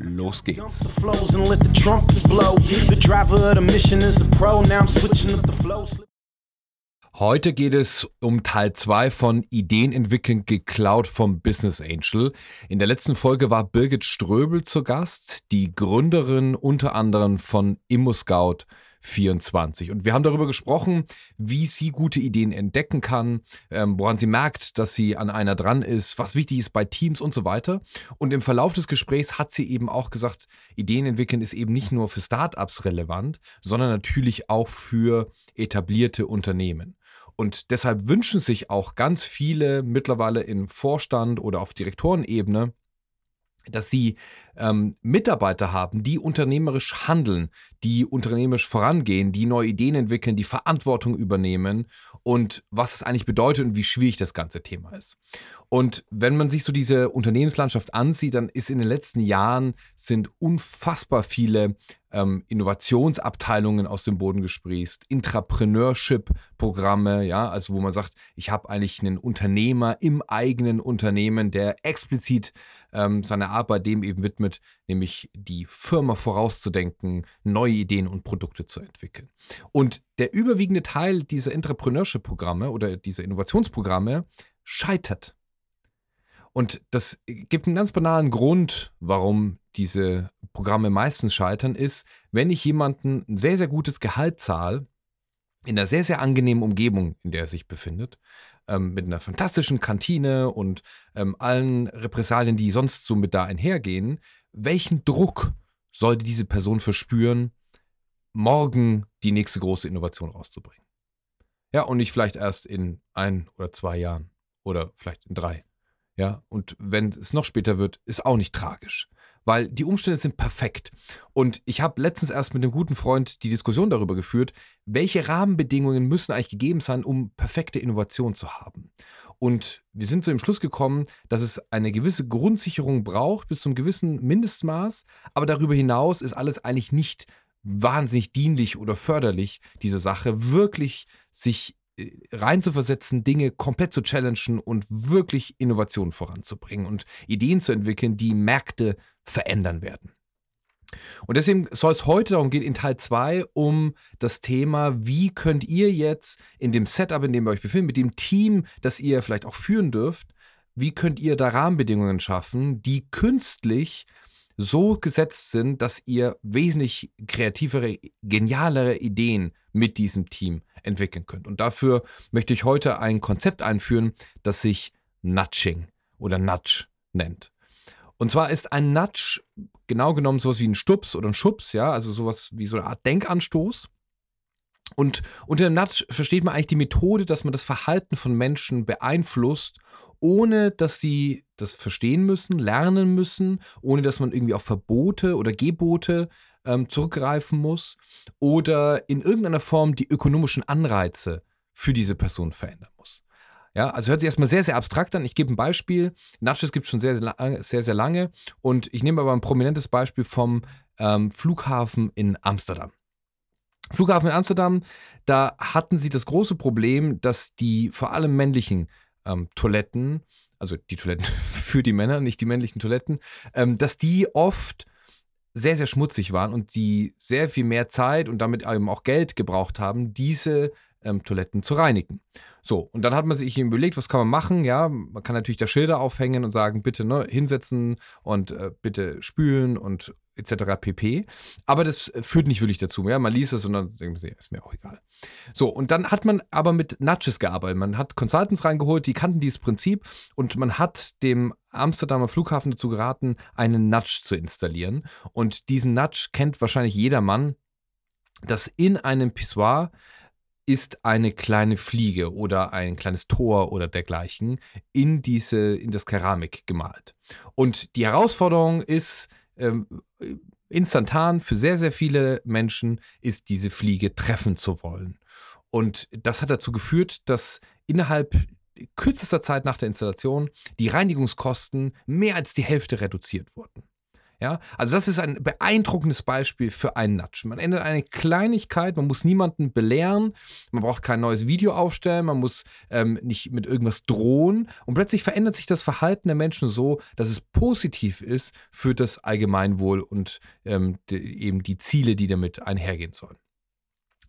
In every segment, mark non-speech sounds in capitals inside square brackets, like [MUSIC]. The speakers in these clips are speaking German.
los geht's. Heute geht es um Teil 2 von Ideen entwickeln geklaut vom Business Angel. In der letzten Folge war Birgit Ströbel zu Gast, die Gründerin unter anderem von ImmoScout 24. Und wir haben darüber gesprochen, wie sie gute Ideen entdecken kann, ähm, woran sie merkt, dass sie an einer dran ist, was wichtig ist bei Teams und so weiter. Und im Verlauf des Gesprächs hat sie eben auch gesagt, Ideen entwickeln ist eben nicht nur für Startups relevant, sondern natürlich auch für etablierte Unternehmen. Und deshalb wünschen sich auch ganz viele mittlerweile im Vorstand oder auf Direktorenebene, dass sie ähm, Mitarbeiter haben, die unternehmerisch handeln, die unternehmerisch vorangehen, die neue Ideen entwickeln, die Verantwortung übernehmen und was es eigentlich bedeutet und wie schwierig das ganze Thema ist. Und wenn man sich so diese Unternehmenslandschaft ansieht, dann ist in den letzten Jahren sind unfassbar viele ähm, Innovationsabteilungen aus dem Boden gesprießt, Intrapreneurship-Programme, ja, also wo man sagt, ich habe eigentlich einen Unternehmer im eigenen Unternehmen, der explizit ähm, seine Arbeit dem eben widmet, nämlich die Firma vorauszudenken, neue Ideen und Produkte zu entwickeln. Und der überwiegende Teil dieser Entrepreneurship-Programme oder dieser Innovationsprogramme scheitert. Und das gibt einen ganz banalen Grund, warum diese Programme meistens scheitern, ist, wenn ich jemanden ein sehr, sehr gutes Gehalt zahle, in einer sehr, sehr angenehmen Umgebung, in der er sich befindet, ähm, mit einer fantastischen Kantine und ähm, allen Repressalien, die sonst so mit da einhergehen, welchen Druck sollte diese Person verspüren, morgen die nächste große Innovation rauszubringen? Ja, und nicht vielleicht erst in ein oder zwei Jahren oder vielleicht in drei. Ja, und wenn es noch später wird, ist auch nicht tragisch, weil die Umstände sind perfekt. Und ich habe letztens erst mit einem guten Freund die Diskussion darüber geführt, welche Rahmenbedingungen müssen eigentlich gegeben sein, um perfekte Innovation zu haben. Und wir sind zu dem Schluss gekommen, dass es eine gewisse Grundsicherung braucht bis zum gewissen Mindestmaß, aber darüber hinaus ist alles eigentlich nicht wahnsinnig dienlich oder förderlich, diese Sache wirklich sich äh, reinzuversetzen, Dinge komplett zu challengen und wirklich Innovationen voranzubringen und Ideen zu entwickeln, die Märkte verändern werden. Und deswegen soll es heute darum gehen, in Teil 2, um das Thema, wie könnt ihr jetzt in dem Setup, in dem ihr euch befindet, mit dem Team, das ihr vielleicht auch führen dürft, wie könnt ihr da Rahmenbedingungen schaffen, die künstlich so gesetzt sind, dass ihr wesentlich kreativere, genialere Ideen mit diesem Team entwickeln könnt. Und dafür möchte ich heute ein Konzept einführen, das sich Nudging oder Nudge nennt. Und zwar ist ein Nudge genau genommen sowas wie ein Stups oder ein Schubs, ja, also sowas wie so eine Art Denkanstoß. Und unter dem Nudge versteht man eigentlich die Methode, dass man das Verhalten von Menschen beeinflusst, ohne dass sie das verstehen müssen, lernen müssen, ohne dass man irgendwie auf Verbote oder Gebote ähm, zurückgreifen muss oder in irgendeiner Form die ökonomischen Anreize für diese Person verändern muss. Ja, also hört sich erstmal sehr, sehr abstrakt an. Ich gebe ein Beispiel. Nudges gibt es schon sehr, sehr, sehr, sehr lange. Und ich nehme aber ein prominentes Beispiel vom ähm, Flughafen in Amsterdam. Flughafen in Amsterdam, da hatten sie das große Problem, dass die vor allem männlichen ähm, Toiletten, also die Toiletten [LAUGHS] für die Männer, nicht die männlichen Toiletten, ähm, dass die oft sehr, sehr schmutzig waren und die sehr viel mehr Zeit und damit eben auch Geld gebraucht haben, diese ähm, Toiletten zu reinigen. So, und dann hat man sich überlegt, was kann man machen? Ja, man kann natürlich da Schilder aufhängen und sagen, bitte ne, hinsetzen und äh, bitte spülen und etc. pp. Aber das führt nicht wirklich dazu. Ja? Man liest es und dann denkt man, ist mir auch egal. So, und dann hat man aber mit Nudges gearbeitet. Man hat Consultants reingeholt, die kannten dieses Prinzip und man hat dem Amsterdamer Flughafen dazu geraten, einen Nudge zu installieren. Und diesen Nudge kennt wahrscheinlich jeder Mann, dass in einem Pissoir ist eine kleine Fliege oder ein kleines Tor oder dergleichen in diese, in das Keramik gemalt. Und die Herausforderung ist, ähm, instantan für sehr, sehr viele Menschen ist, diese Fliege treffen zu wollen. Und das hat dazu geführt, dass innerhalb kürzester Zeit nach der Installation die Reinigungskosten mehr als die Hälfte reduziert wurden. Ja, also das ist ein beeindruckendes Beispiel für einen Nudge. Man ändert eine Kleinigkeit, man muss niemanden belehren, man braucht kein neues Video aufstellen, man muss ähm, nicht mit irgendwas drohen und plötzlich verändert sich das Verhalten der Menschen so, dass es positiv ist für das Allgemeinwohl und ähm, die, eben die Ziele, die damit einhergehen sollen.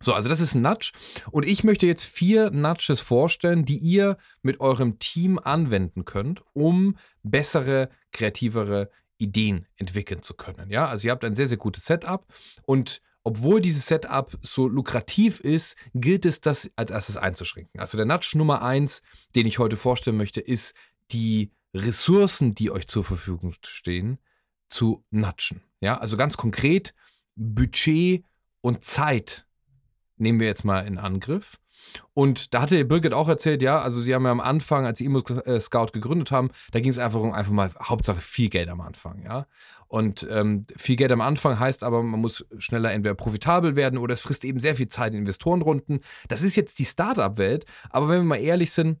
So, also das ist ein Nudge. Und ich möchte jetzt vier Nudges vorstellen, die ihr mit eurem Team anwenden könnt, um bessere, kreativere Ideen entwickeln zu können. Ja, also ihr habt ein sehr, sehr gutes Setup und obwohl dieses Setup so lukrativ ist, gilt es, das als erstes einzuschränken. Also der Nudge Nummer eins, den ich heute vorstellen möchte, ist die Ressourcen, die euch zur Verfügung stehen, zu nudgen. Ja, also ganz konkret Budget und Zeit nehmen wir jetzt mal in Angriff. Und da hatte Birgit auch erzählt, ja, also sie haben ja am Anfang, als sie Emo äh, Scout gegründet haben, da ging es einfach um einfach mal Hauptsache viel Geld am Anfang, ja. Und ähm, viel Geld am Anfang heißt aber, man muss schneller entweder profitabel werden oder es frisst eben sehr viel Zeit in Investorenrunden. Das ist jetzt die Startup-Welt, aber wenn wir mal ehrlich sind,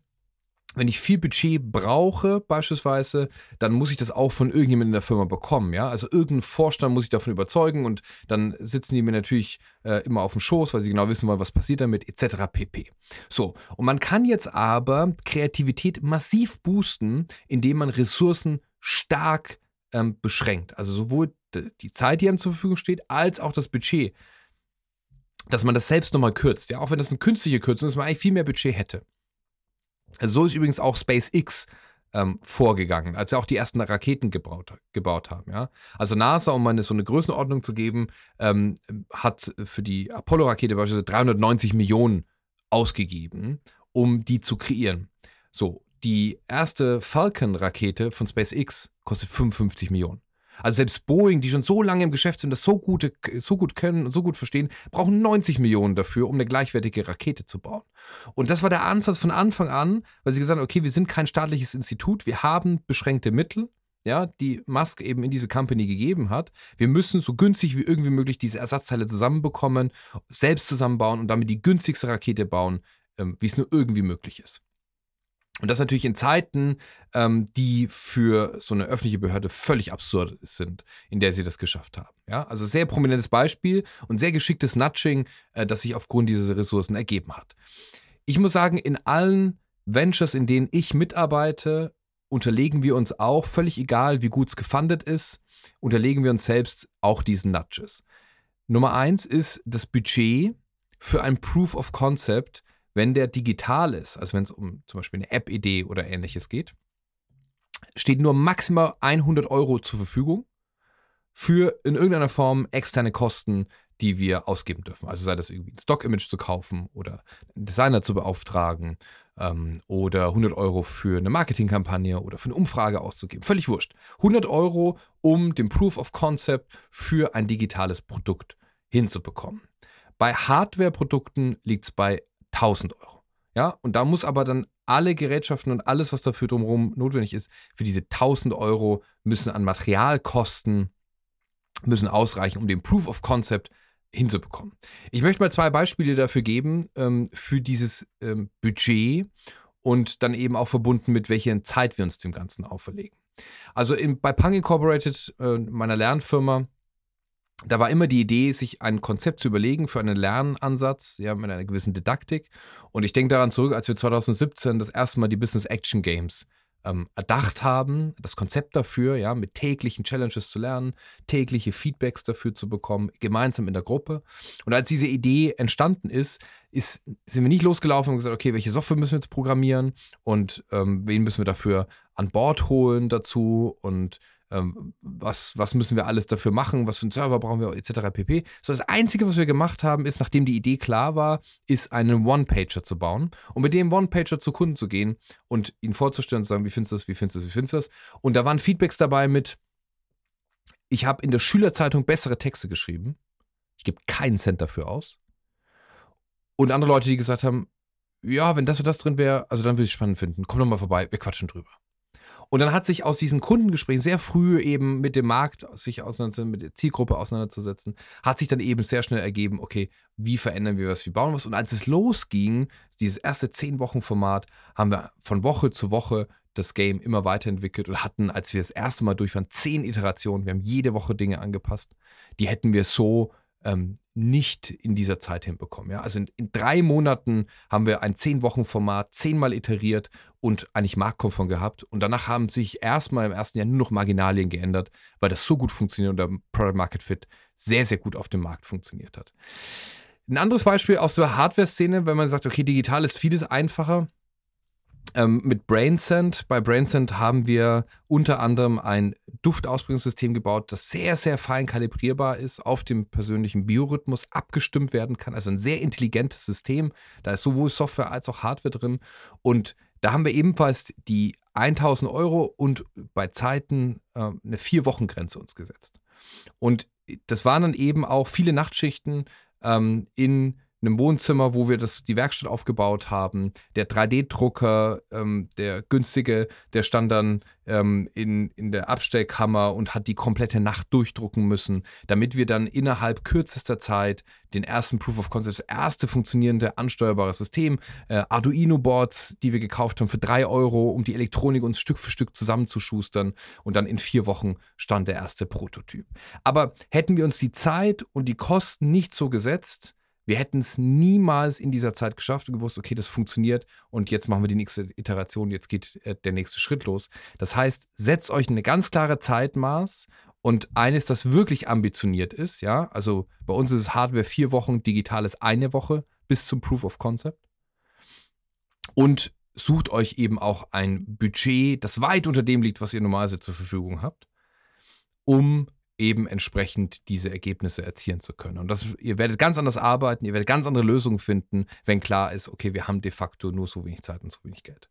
wenn ich viel Budget brauche, beispielsweise, dann muss ich das auch von irgendjemandem in der Firma bekommen. Ja? Also irgendein Vorstand muss ich davon überzeugen und dann sitzen die mir natürlich äh, immer auf dem Schoß, weil sie genau wissen wollen, was passiert damit, etc. pp. So, und man kann jetzt aber Kreativität massiv boosten, indem man Ressourcen stark ähm, beschränkt. Also sowohl die Zeit, die einem zur Verfügung steht, als auch das Budget. Dass man das selbst nochmal kürzt. Ja, auch wenn das eine künstliche Kürzung ist, man eigentlich viel mehr Budget hätte. So ist übrigens auch SpaceX ähm, vorgegangen, als sie auch die ersten Raketen gebaut, gebaut haben. Ja? Also NASA, um mal so eine Größenordnung zu geben, ähm, hat für die Apollo-Rakete beispielsweise 390 Millionen ausgegeben, um die zu kreieren. So, die erste Falcon-Rakete von SpaceX kostet 55 Millionen. Also selbst Boeing, die schon so lange im Geschäft sind, das so, gute, so gut können und so gut verstehen, brauchen 90 Millionen dafür, um eine gleichwertige Rakete zu bauen. Und das war der Ansatz von Anfang an, weil sie gesagt haben, okay, wir sind kein staatliches Institut, wir haben beschränkte Mittel, ja, die Musk eben in diese Company gegeben hat. Wir müssen so günstig wie irgendwie möglich diese Ersatzteile zusammenbekommen, selbst zusammenbauen und damit die günstigste Rakete bauen, ähm, wie es nur irgendwie möglich ist. Und das natürlich in Zeiten, ähm, die für so eine öffentliche Behörde völlig absurd sind, in der sie das geschafft haben. Ja? Also sehr prominentes Beispiel und sehr geschicktes Nudging, äh, das sich aufgrund dieser Ressourcen ergeben hat. Ich muss sagen, in allen Ventures, in denen ich mitarbeite, unterlegen wir uns auch, völlig egal, wie gut es gefundet ist, unterlegen wir uns selbst auch diesen Nudges. Nummer eins ist das Budget für ein Proof of Concept wenn der digital ist, also wenn es um zum Beispiel eine App-Idee oder ähnliches geht, steht nur maximal 100 Euro zur Verfügung für in irgendeiner Form externe Kosten, die wir ausgeben dürfen. Also sei das irgendwie ein Stock-Image zu kaufen oder einen Designer zu beauftragen ähm, oder 100 Euro für eine Marketingkampagne oder für eine Umfrage auszugeben. Völlig wurscht. 100 Euro, um den Proof of Concept für ein digitales Produkt hinzubekommen. Bei Hardware-Produkten liegt es bei 1000 Euro. Ja, und da muss aber dann alle Gerätschaften und alles, was dafür drumherum notwendig ist, für diese 1000 Euro müssen an Materialkosten, müssen ausreichen, um den Proof of Concept hinzubekommen. Ich möchte mal zwei Beispiele dafür geben, ähm, für dieses ähm, Budget und dann eben auch verbunden mit welcher Zeit wir uns dem Ganzen auferlegen. Also in, bei Punk Incorporated, äh, meiner Lernfirma, da war immer die Idee, sich ein Konzept zu überlegen für einen Lernansatz, ja, mit einer gewissen Didaktik. Und ich denke daran zurück, als wir 2017 das erste Mal die Business Action Games ähm, erdacht haben, das Konzept dafür, ja, mit täglichen Challenges zu lernen, tägliche Feedbacks dafür zu bekommen, gemeinsam in der Gruppe. Und als diese Idee entstanden ist, ist sind wir nicht losgelaufen und gesagt, okay, welche Software müssen wir jetzt programmieren und ähm, wen müssen wir dafür an Bord holen dazu und ähm, was, was müssen wir alles dafür machen, was für einen Server brauchen wir, etc. pp. So, das Einzige, was wir gemacht haben, ist, nachdem die Idee klar war, ist einen One-Pager zu bauen und mit dem One-Pager zu Kunden zu gehen und ihnen vorzustellen und zu sagen, wie findest du das, wie findest du das, wie findest du das. Und da waren Feedbacks dabei mit, ich habe in der Schülerzeitung bessere Texte geschrieben, ich gebe keinen Cent dafür aus. Und andere Leute, die gesagt haben, ja, wenn das und das drin wäre, also dann würde ich es spannend finden. Komm doch mal vorbei, wir quatschen drüber. Und dann hat sich aus diesen Kundengesprächen sehr früh eben mit dem Markt sich auseinanderzusetzen, mit der Zielgruppe auseinanderzusetzen, hat sich dann eben sehr schnell ergeben, okay, wie verändern wir was, wie bauen wir was. Und als es losging, dieses erste zehn Wochen Format, haben wir von Woche zu Woche das Game immer weiterentwickelt und hatten, als wir das erste Mal durch waren, zehn Iterationen. Wir haben jede Woche Dinge angepasst. Die hätten wir so ähm, nicht in dieser Zeit hinbekommen. Ja? Also in, in, drei Monaten haben wir ein Zehn-Wochen-Format zehnmal iteriert und eigentlich marktkonform gehabt. Und danach haben sich erstmal im ersten Jahr nur noch Marginalien geändert, weil das so gut funktioniert und der Product Market Fit sehr, sehr gut auf dem Markt funktioniert hat. Ein anderes Beispiel aus der Hardware-Szene, wenn man sagt, okay, digital ist vieles einfacher ähm, mit BrainSend. Bei BrainSend haben wir unter anderem ein Duftausbringungssystem gebaut, das sehr, sehr fein kalibrierbar ist, auf dem persönlichen Biorhythmus abgestimmt werden kann. Also ein sehr intelligentes System. Da ist sowohl Software als auch Hardware drin. Und da haben wir ebenfalls die 1000 Euro und bei Zeiten äh, eine Vier-Wochen-Grenze uns gesetzt. Und das waren dann eben auch viele Nachtschichten ähm, in einem Wohnzimmer, wo wir das, die Werkstatt aufgebaut haben. Der 3D-Drucker, ähm, der günstige, der stand dann ähm, in, in der Abstellkammer und hat die komplette Nacht durchdrucken müssen, damit wir dann innerhalb kürzester Zeit den ersten Proof of Concept, das erste funktionierende ansteuerbare System, äh, Arduino-Boards, die wir gekauft haben für drei Euro, um die Elektronik uns Stück für Stück zusammenzuschustern. Und dann in vier Wochen stand der erste Prototyp. Aber hätten wir uns die Zeit und die Kosten nicht so gesetzt, wir hätten es niemals in dieser Zeit geschafft und gewusst, okay, das funktioniert und jetzt machen wir die nächste Iteration, jetzt geht äh, der nächste Schritt los. Das heißt, setzt euch eine ganz klare Zeitmaß und eines, das wirklich ambitioniert ist, ja, also bei uns ist es Hardware vier Wochen, digitales eine Woche bis zum Proof of Concept. Und sucht euch eben auch ein Budget, das weit unter dem liegt, was ihr normalerweise zur Verfügung habt, um eben entsprechend diese Ergebnisse erzielen zu können. Und das, ihr werdet ganz anders arbeiten, ihr werdet ganz andere Lösungen finden, wenn klar ist, okay, wir haben de facto nur so wenig Zeit und so wenig Geld.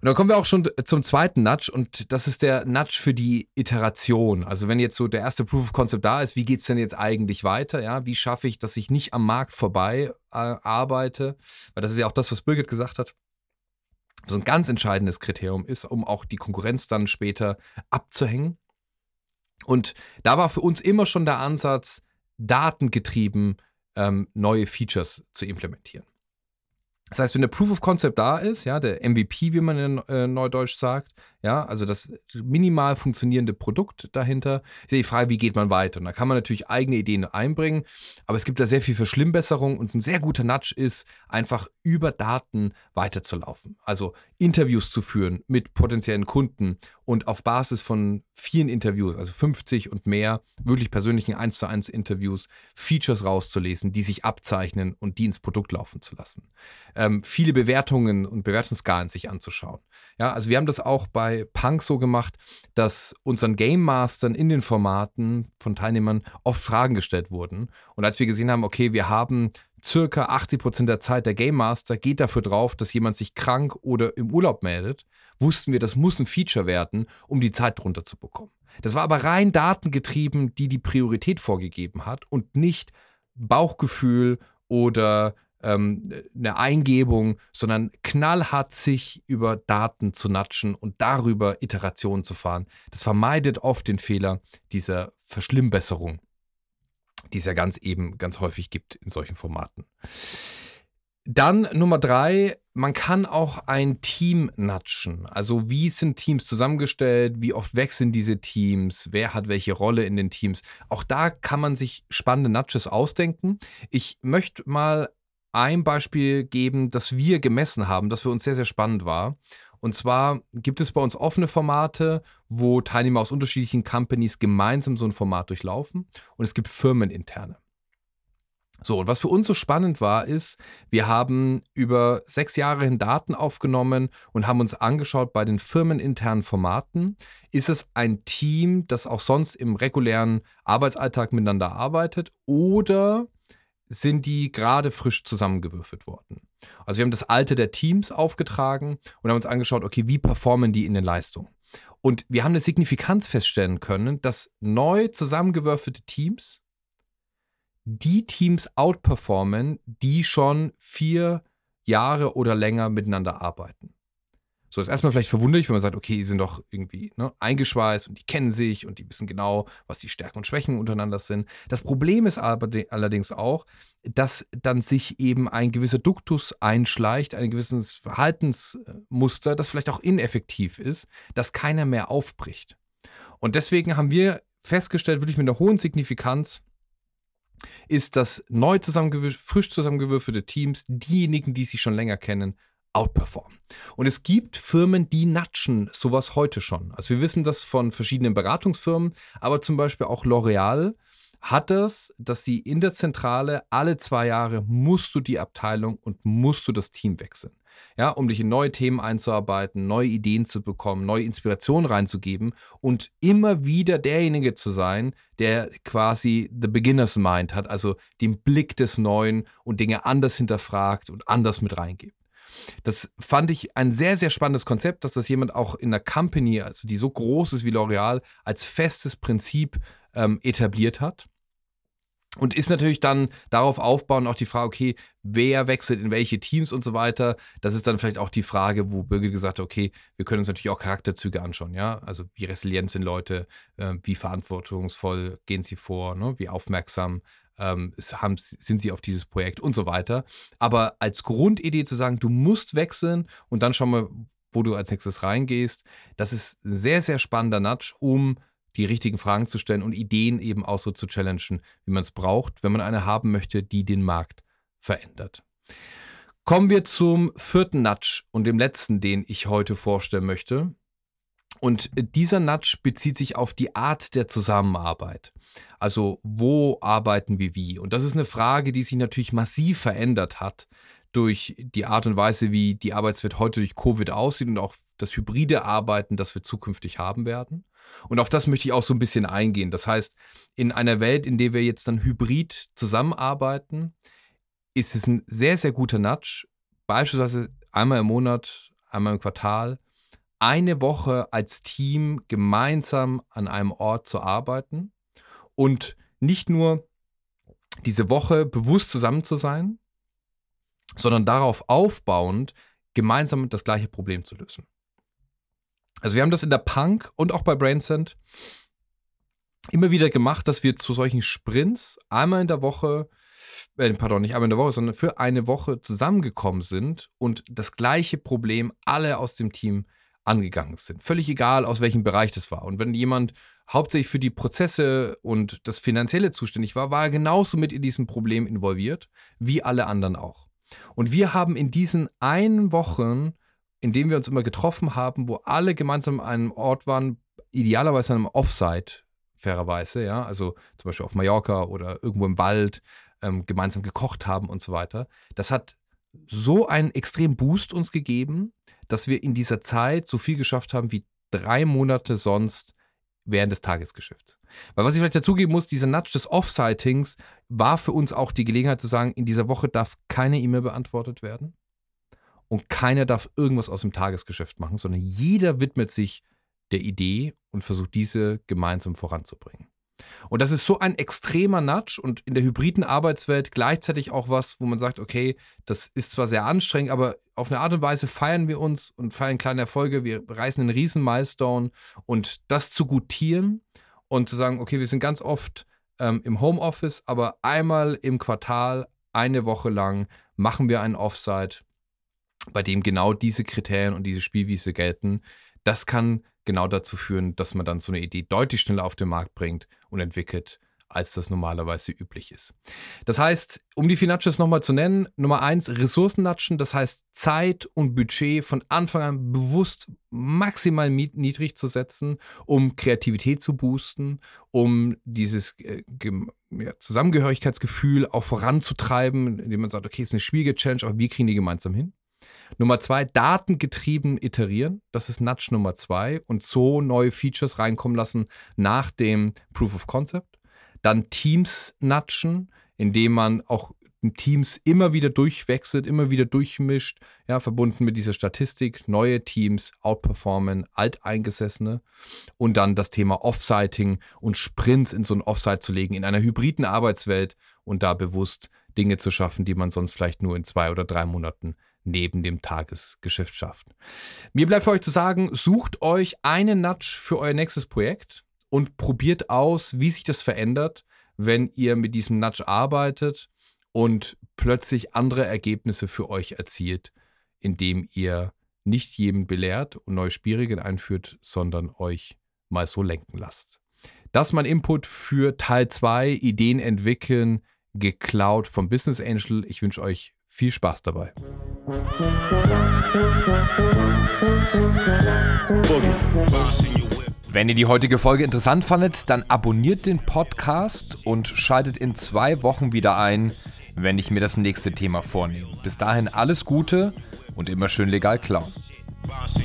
Und dann kommen wir auch schon zum zweiten Nudge und das ist der Nudge für die Iteration. Also wenn jetzt so der erste Proof of Concept da ist, wie geht es denn jetzt eigentlich weiter? Ja, wie schaffe ich, dass ich nicht am Markt vorbei äh, arbeite? Weil das ist ja auch das, was Birgit gesagt hat so ein ganz entscheidendes Kriterium ist, um auch die Konkurrenz dann später abzuhängen. Und da war für uns immer schon der Ansatz, datengetrieben ähm, neue Features zu implementieren. Das heißt, wenn der Proof of Concept da ist, ja, der MVP, wie man in äh, Neudeutsch sagt, ja, also das minimal funktionierende Produkt dahinter, ist die Frage, wie geht man weiter? Und da kann man natürlich eigene Ideen einbringen, aber es gibt da sehr viel Verschlimmbesserung und ein sehr guter Nudge ist, einfach über Daten weiterzulaufen. Also Interviews zu führen mit potenziellen Kunden und auf Basis von vielen Interviews, also 50 und mehr, wirklich persönlichen 1 zu 1 Interviews, Features rauszulesen, die sich abzeichnen und die ins Produkt laufen zu lassen. Ähm, viele Bewertungen und Bewertungsskalen sich anzuschauen. Ja, also wir haben das auch bei Punk so gemacht, dass unseren Game Mastern in den Formaten von Teilnehmern oft Fragen gestellt wurden. Und als wir gesehen haben, okay, wir haben circa 80 Prozent der Zeit der Game Master geht dafür drauf, dass jemand sich krank oder im Urlaub meldet, wussten wir, das muss ein Feature werden, um die Zeit drunter zu bekommen. Das war aber rein datengetrieben, die die Priorität vorgegeben hat und nicht Bauchgefühl oder ähm, eine Eingebung, sondern knallhart sich über Daten zu natschen und darüber Iterationen zu fahren. Das vermeidet oft den Fehler dieser Verschlimmbesserung die es ja ganz eben ganz häufig gibt in solchen Formaten. Dann Nummer drei, man kann auch ein Team natschen. Also wie sind Teams zusammengestellt, wie oft wechseln diese Teams, wer hat welche Rolle in den Teams. Auch da kann man sich spannende Nudges ausdenken. Ich möchte mal ein Beispiel geben, das wir gemessen haben, das für uns sehr, sehr spannend war. Und zwar gibt es bei uns offene Formate, wo Teilnehmer aus unterschiedlichen Companies gemeinsam so ein Format durchlaufen. Und es gibt firmeninterne. So, und was für uns so spannend war, ist, wir haben über sechs Jahre hin Daten aufgenommen und haben uns angeschaut bei den firmeninternen Formaten. Ist es ein Team, das auch sonst im regulären Arbeitsalltag miteinander arbeitet oder sind die gerade frisch zusammengewürfelt worden. Also wir haben das Alte der Teams aufgetragen und haben uns angeschaut, okay, wie performen die in den Leistungen. Und wir haben eine Signifikanz feststellen können, dass neu zusammengewürfelte Teams die Teams outperformen, die schon vier Jahre oder länger miteinander arbeiten. So ist erstmal vielleicht verwunderlich, wenn man sagt, okay, die sind doch irgendwie ne, eingeschweißt und die kennen sich und die wissen genau, was die Stärken und Schwächen untereinander sind. Das Problem ist aber allerdings auch, dass dann sich eben ein gewisser Duktus einschleicht, ein gewisses Verhaltensmuster, das vielleicht auch ineffektiv ist, dass keiner mehr aufbricht. Und deswegen haben wir festgestellt, wirklich mit einer hohen Signifikanz, ist, dass neu frisch zusammengewürfelte Teams diejenigen, die sich schon länger kennen, outperformen. Und es gibt Firmen, die natschen sowas heute schon. Also wir wissen das von verschiedenen Beratungsfirmen, aber zum Beispiel auch L'Oreal hat das, dass sie in der Zentrale alle zwei Jahre musst du die Abteilung und musst du das Team wechseln. Ja, um dich in neue Themen einzuarbeiten, neue Ideen zu bekommen, neue Inspirationen reinzugeben und immer wieder derjenige zu sein, der quasi the beginner's mind hat, also den Blick des Neuen und Dinge anders hinterfragt und anders mit reingibt. Das fand ich ein sehr, sehr spannendes Konzept, dass das jemand auch in einer Company, also die so groß ist wie L'Oreal, als festes Prinzip ähm, etabliert hat. Und ist natürlich dann darauf aufbauen auch die Frage, okay, wer wechselt in welche Teams und so weiter. Das ist dann vielleicht auch die Frage, wo Birgit gesagt hat, okay, wir können uns natürlich auch Charakterzüge anschauen, ja. Also wie resilient sind Leute, äh, wie verantwortungsvoll gehen sie vor, ne? wie aufmerksam ähm, haben, sind sie auf dieses Projekt und so weiter. Aber als Grundidee zu sagen, du musst wechseln und dann schauen wir, wo du als nächstes reingehst, das ist ein sehr, sehr spannender Nudge, um die richtigen Fragen zu stellen und Ideen eben auch so zu challengen, wie man es braucht, wenn man eine haben möchte, die den Markt verändert. Kommen wir zum vierten Nudge und dem letzten, den ich heute vorstellen möchte. Und dieser Nudge bezieht sich auf die Art der Zusammenarbeit. Also wo arbeiten wir wie? Und das ist eine Frage, die sich natürlich massiv verändert hat durch die Art und Weise, wie die Arbeitswelt heute durch Covid aussieht und auch das hybride Arbeiten, das wir zukünftig haben werden. Und auf das möchte ich auch so ein bisschen eingehen. Das heißt, in einer Welt, in der wir jetzt dann hybrid zusammenarbeiten, ist es ein sehr, sehr guter Nudge, beispielsweise einmal im Monat, einmal im Quartal, eine Woche als Team gemeinsam an einem Ort zu arbeiten und nicht nur diese Woche bewusst zusammen zu sein, sondern darauf aufbauend gemeinsam das gleiche Problem zu lösen. Also wir haben das in der Punk und auch bei Brainsend immer wieder gemacht, dass wir zu solchen Sprints einmal in der Woche, äh, pardon, nicht einmal in der Woche, sondern für eine Woche zusammengekommen sind und das gleiche Problem alle aus dem Team angegangen sind. Völlig egal, aus welchem Bereich das war. Und wenn jemand hauptsächlich für die Prozesse und das Finanzielle zuständig war, war er genauso mit in diesem Problem involviert, wie alle anderen auch. Und wir haben in diesen einen Wochen, in denen wir uns immer getroffen haben, wo alle gemeinsam an einem Ort waren, idealerweise an einem Offsite, fairerweise, ja, also zum Beispiel auf Mallorca oder irgendwo im Wald, ähm, gemeinsam gekocht haben und so weiter. Das hat so einen extremen Boost uns gegeben, dass wir in dieser Zeit so viel geschafft haben wie drei Monate sonst während des Tagesgeschäfts. Weil was ich vielleicht dazugeben muss, dieser Nudge des Off-Sightings war für uns auch die Gelegenheit zu sagen, in dieser Woche darf keine E-Mail beantwortet werden und keiner darf irgendwas aus dem Tagesgeschäft machen, sondern jeder widmet sich der Idee und versucht diese gemeinsam voranzubringen. Und das ist so ein extremer Nudge und in der hybriden Arbeitswelt gleichzeitig auch was, wo man sagt, okay, das ist zwar sehr anstrengend, aber auf eine Art und Weise feiern wir uns und feiern kleine Erfolge, wir reißen einen riesen Milestone. Und das zu gutieren und zu sagen, okay, wir sind ganz oft ähm, im Homeoffice, aber einmal im Quartal, eine Woche lang machen wir einen Offsite, bei dem genau diese Kriterien und diese Spielwiese gelten. Das kann genau dazu führen, dass man dann so eine Idee deutlich schneller auf den Markt bringt und entwickelt, als das normalerweise üblich ist. Das heißt, um die Finances nochmal zu nennen, Nummer eins, Ressourcennatschen, das heißt Zeit und Budget von Anfang an bewusst maximal niedrig zu setzen, um Kreativität zu boosten, um dieses äh, Zusammengehörigkeitsgefühl auch voranzutreiben, indem man sagt, okay, es ist eine schwierige Challenge, aber wir kriegen die gemeinsam hin. Nummer zwei, datengetrieben iterieren. Das ist Nudge Nummer zwei. Und so neue Features reinkommen lassen nach dem Proof of Concept. Dann Teams nudgen, indem man auch Teams immer wieder durchwechselt, immer wieder durchmischt, ja, verbunden mit dieser Statistik, neue Teams outperformen alteingesessene. Und dann das Thema Offsiting und Sprints in so ein Offsite zu legen, in einer hybriden Arbeitswelt und da bewusst Dinge zu schaffen, die man sonst vielleicht nur in zwei oder drei Monaten neben dem Tagesgeschäft schafft. Mir bleibt für euch zu sagen, sucht euch einen Nudge für euer nächstes Projekt und probiert aus, wie sich das verändert, wenn ihr mit diesem Nudge arbeitet und plötzlich andere Ergebnisse für euch erzielt, indem ihr nicht jeden belehrt und neue Spielregeln einführt, sondern euch mal so lenken lasst. Das ist mein Input für Teil 2, Ideen entwickeln, geklaut vom Business Angel. Ich wünsche euch viel Spaß dabei. Wenn ihr die heutige Folge interessant fandet, dann abonniert den Podcast und schaltet in zwei Wochen wieder ein, wenn ich mir das nächste Thema vornehme. Bis dahin alles Gute und immer schön legal klauen. Boss